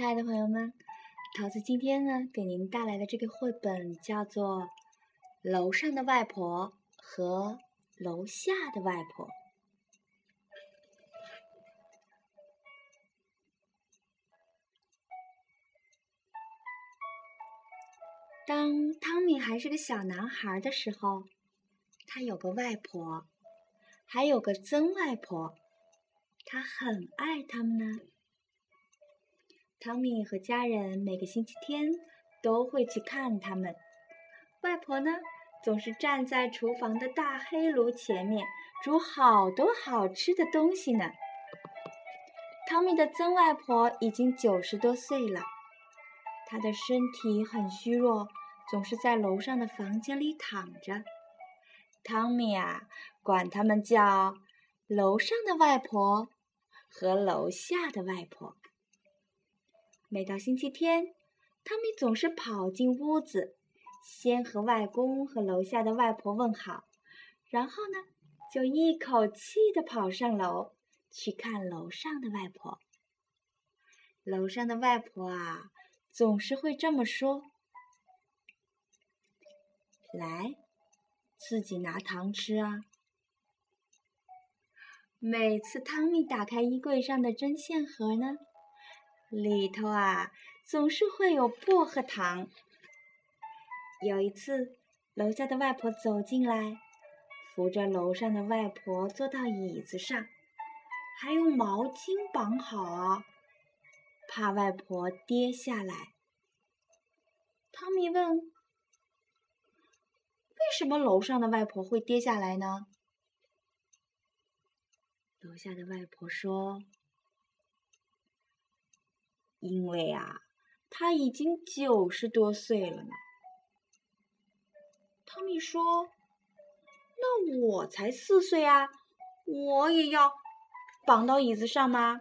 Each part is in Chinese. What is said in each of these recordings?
亲爱的朋友们，桃子今天呢给您带来的这个绘本叫做《楼上的外婆和楼下的外婆》。当汤米还是个小男孩的时候，他有个外婆，还有个曾外婆，他很爱他们呢。汤米和家人每个星期天都会去看他们。外婆呢，总是站在厨房的大黑炉前面煮好多好吃的东西呢。汤米的曾外婆已经九十多岁了，她的身体很虚弱，总是在楼上的房间里躺着。汤米啊，管他们叫楼上的外婆和楼下的外婆。每到星期天，汤米总是跑进屋子，先和外公和楼下的外婆问好，然后呢，就一口气的跑上楼去看楼上的外婆。楼上的外婆啊，总是会这么说：“来，自己拿糖吃啊。”每次汤米打开衣柜上的针线盒呢。里头啊，总是会有薄荷糖。有一次，楼下的外婆走进来，扶着楼上的外婆坐到椅子上，还用毛巾绑好，怕外婆跌下来。汤米问：“为什么楼上的外婆会跌下来呢？”楼下的外婆说。因为啊，他已经九十多岁了呢。汤米说：“那我才四岁啊，我也要绑到椅子上吗？”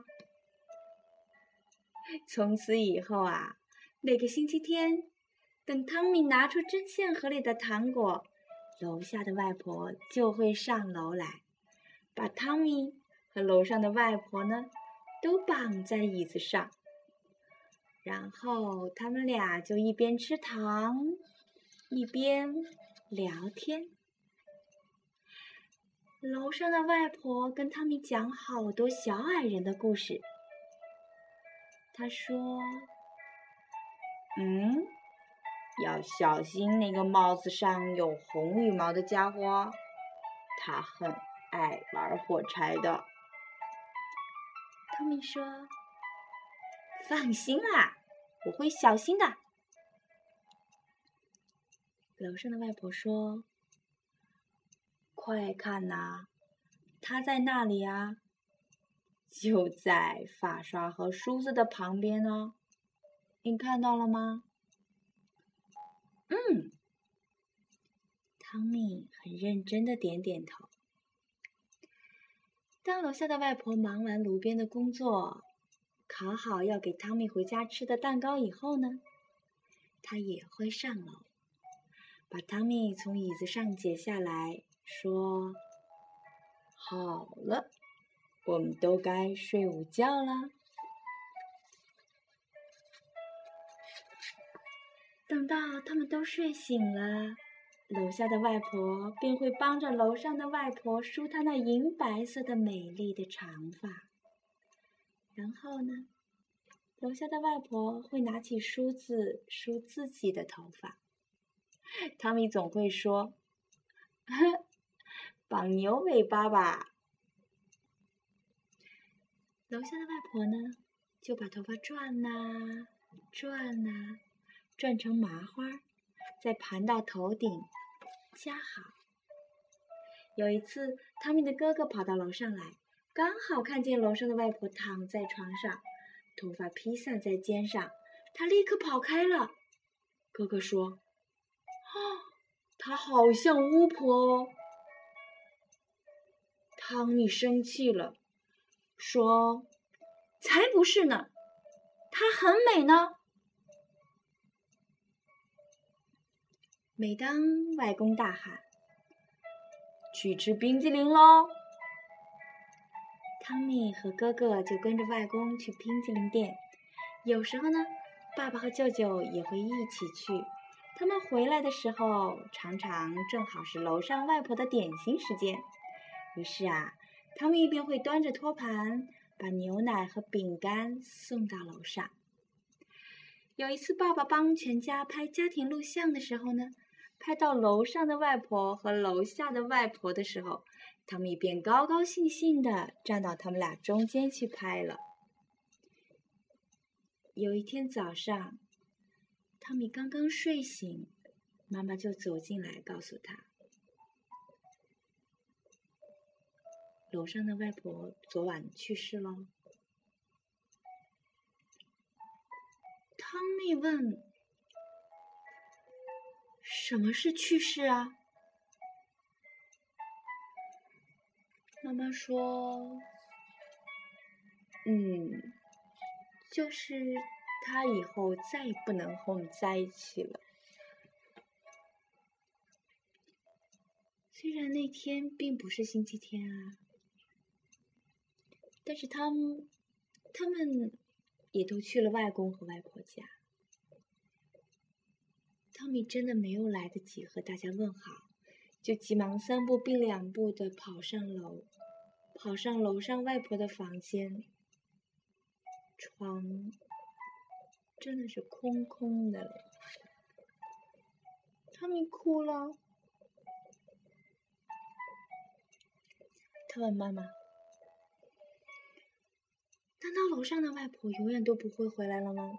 从此以后啊，每个星期天，等汤米拿出针线盒里的糖果，楼下的外婆就会上楼来，把汤米和楼上的外婆呢都绑在椅子上。然后他们俩就一边吃糖，一边聊天。楼上的外婆跟汤米讲好多小矮人的故事。她说：“嗯，要小心那个帽子上有红羽毛的家伙，他很爱玩火柴的。”汤米说：“放心啦。”我会小心的。楼上的外婆说：“快看呐，他在那里啊，就在发刷和梳子的旁边呢。你看到了吗？”嗯，汤米很认真的点点头。当楼下的外婆忙完炉边的工作。烤好要给汤米回家吃的蛋糕以后呢，他也会上楼，把汤米从椅子上解下来，说：“好了，我们都该睡午觉了。”等到他们都睡醒了，楼下的外婆便会帮着楼上的外婆梳她那银白色的美丽的长发。然后呢，楼下的外婆会拿起梳子梳自己的头发。汤米总会说：“绑牛尾巴吧。”楼下的外婆呢，就把头发转呐转呐，转成麻花，再盘到头顶，夹好。有一次，汤米的哥哥跑到楼上来。刚好看见楼上的外婆躺在床上，头发披散在肩上，他立刻跑开了。哥哥说：“啊，她好像巫婆哦。”汤米生气了，说：“才不是呢，她很美呢。”每当外公大喊：“去吃冰激凌喽！”汤米和哥哥就跟着外公去冰淇淋店，有时候呢，爸爸和舅舅也会一起去。他们回来的时候，常常正好是楼上外婆的点心时间。于是啊，汤米一边会端着托盘，把牛奶和饼干送到楼上。有一次，爸爸帮全家拍家庭录像的时候呢，拍到楼上的外婆和楼下的外婆的时候，他们一边高高兴兴的站到他们俩中间去拍了。有一天早上。汤米刚刚睡醒，妈妈就走进来告诉他，楼上的外婆昨晚去世了。汤米问：“什么是去世啊？”妈妈说：“嗯，就是。”他以后再也不能和我们在一起了。虽然那天并不是星期天啊，但是他们他们也都去了外公和外婆家。汤米真的没有来得及和大家问好，就急忙三步并两步的跑上楼，跑上楼上外婆的房间，床。真的是空空的了，汤米哭了。他问妈妈：“难道楼上的外婆永远都不会回来了吗？”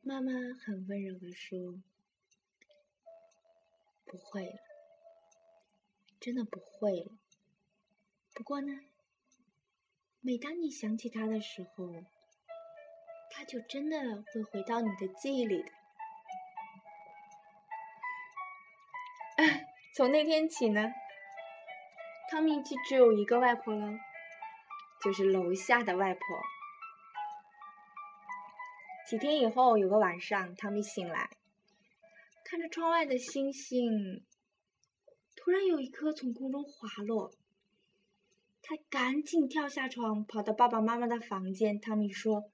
妈妈很温柔的说：“不会了，真的不会了。不过呢。”每当你想起他的时候，他就真的会回到你的记忆里的。从那天起呢，汤米就只有一个外婆了，就是楼下的外婆。几天以后，有个晚上，汤米醒来，看着窗外的星星，突然有一颗从空中滑落。他赶紧跳下床，跑到爸爸妈妈的房间。汤米说：“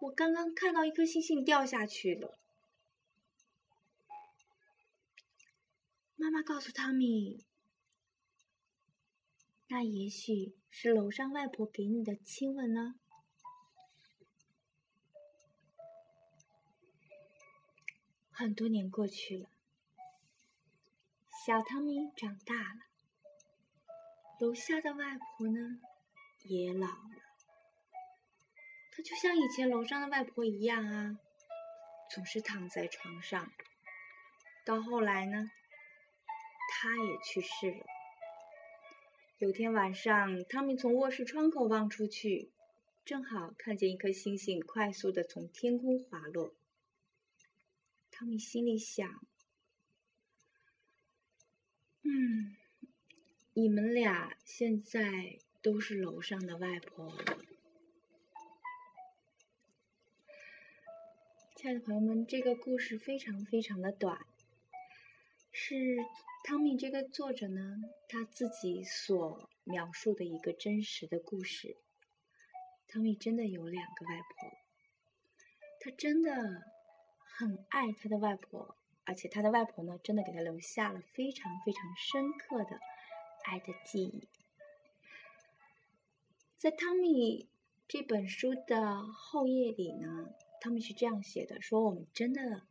我刚刚看到一颗星星掉下去了。”妈妈告诉汤米：“那也许是楼上外婆给你的亲吻呢。”很多年过去了，小汤米长大了。楼下的外婆呢，也老了。她就像以前楼上的外婆一样啊，总是躺在床上。到后来呢，她也去世了。有天晚上，汤米从卧室窗口望出去，正好看见一颗星星快速的从天空滑落。汤米心里想：“嗯。”你们俩现在都是楼上的外婆。亲爱的朋友们，这个故事非常非常的短，是汤米这个作者呢他自己所描述的一个真实的故事。汤米真的有两个外婆，他真的很爱他的外婆，而且他的外婆呢真的给他留下了非常非常深刻的。爱的记忆，在汤米这本书的后页里呢，汤米是这样写的：说我们真的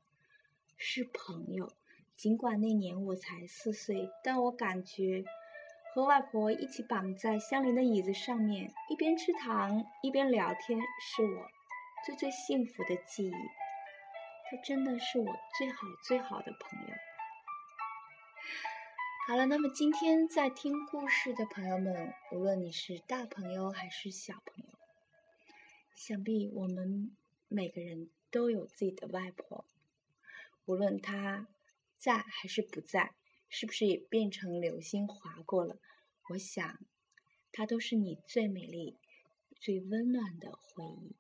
是朋友，尽管那年我才四岁，但我感觉和外婆一起绑在相邻的椅子上面，一边吃糖一边聊天，是我最最幸福的记忆。他真的是我最好最好的朋友。好了，那么今天在听故事的朋友们，无论你是大朋友还是小朋友，想必我们每个人都有自己的外婆，无论她在还是不在，是不是也变成流星划过了？我想，她都是你最美丽、最温暖的回忆。